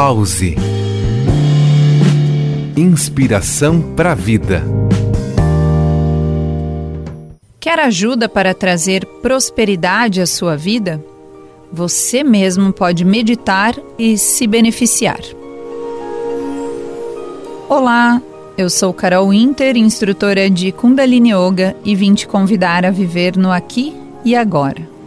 Pause. Inspiração para a vida. Quer ajuda para trazer prosperidade à sua vida? Você mesmo pode meditar e se beneficiar. Olá, eu sou Carol Winter, instrutora de Kundalini Yoga e vim te convidar a viver no aqui e agora.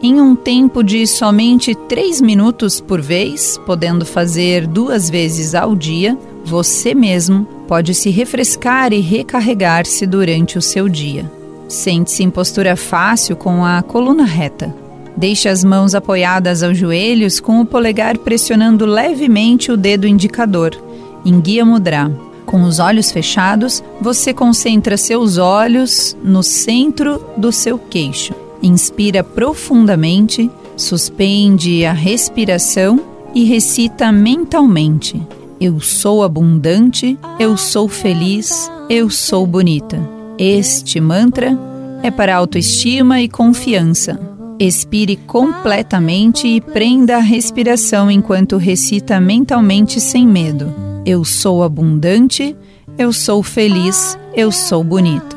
Em um tempo de somente 3 minutos por vez, podendo fazer duas vezes ao dia, você mesmo pode se refrescar e recarregar-se durante o seu dia. Sente-se em postura fácil com a coluna reta. Deixe as mãos apoiadas aos joelhos com o polegar pressionando levemente o dedo indicador, em Guia Mudra. Com os olhos fechados, você concentra seus olhos no centro do seu queixo. Inspira profundamente, suspende a respiração e recita mentalmente: Eu sou abundante, eu sou feliz, eu sou bonita. Este mantra é para autoestima e confiança. Expire completamente e prenda a respiração enquanto recita mentalmente sem medo. Eu sou abundante, eu sou feliz, eu sou bonito.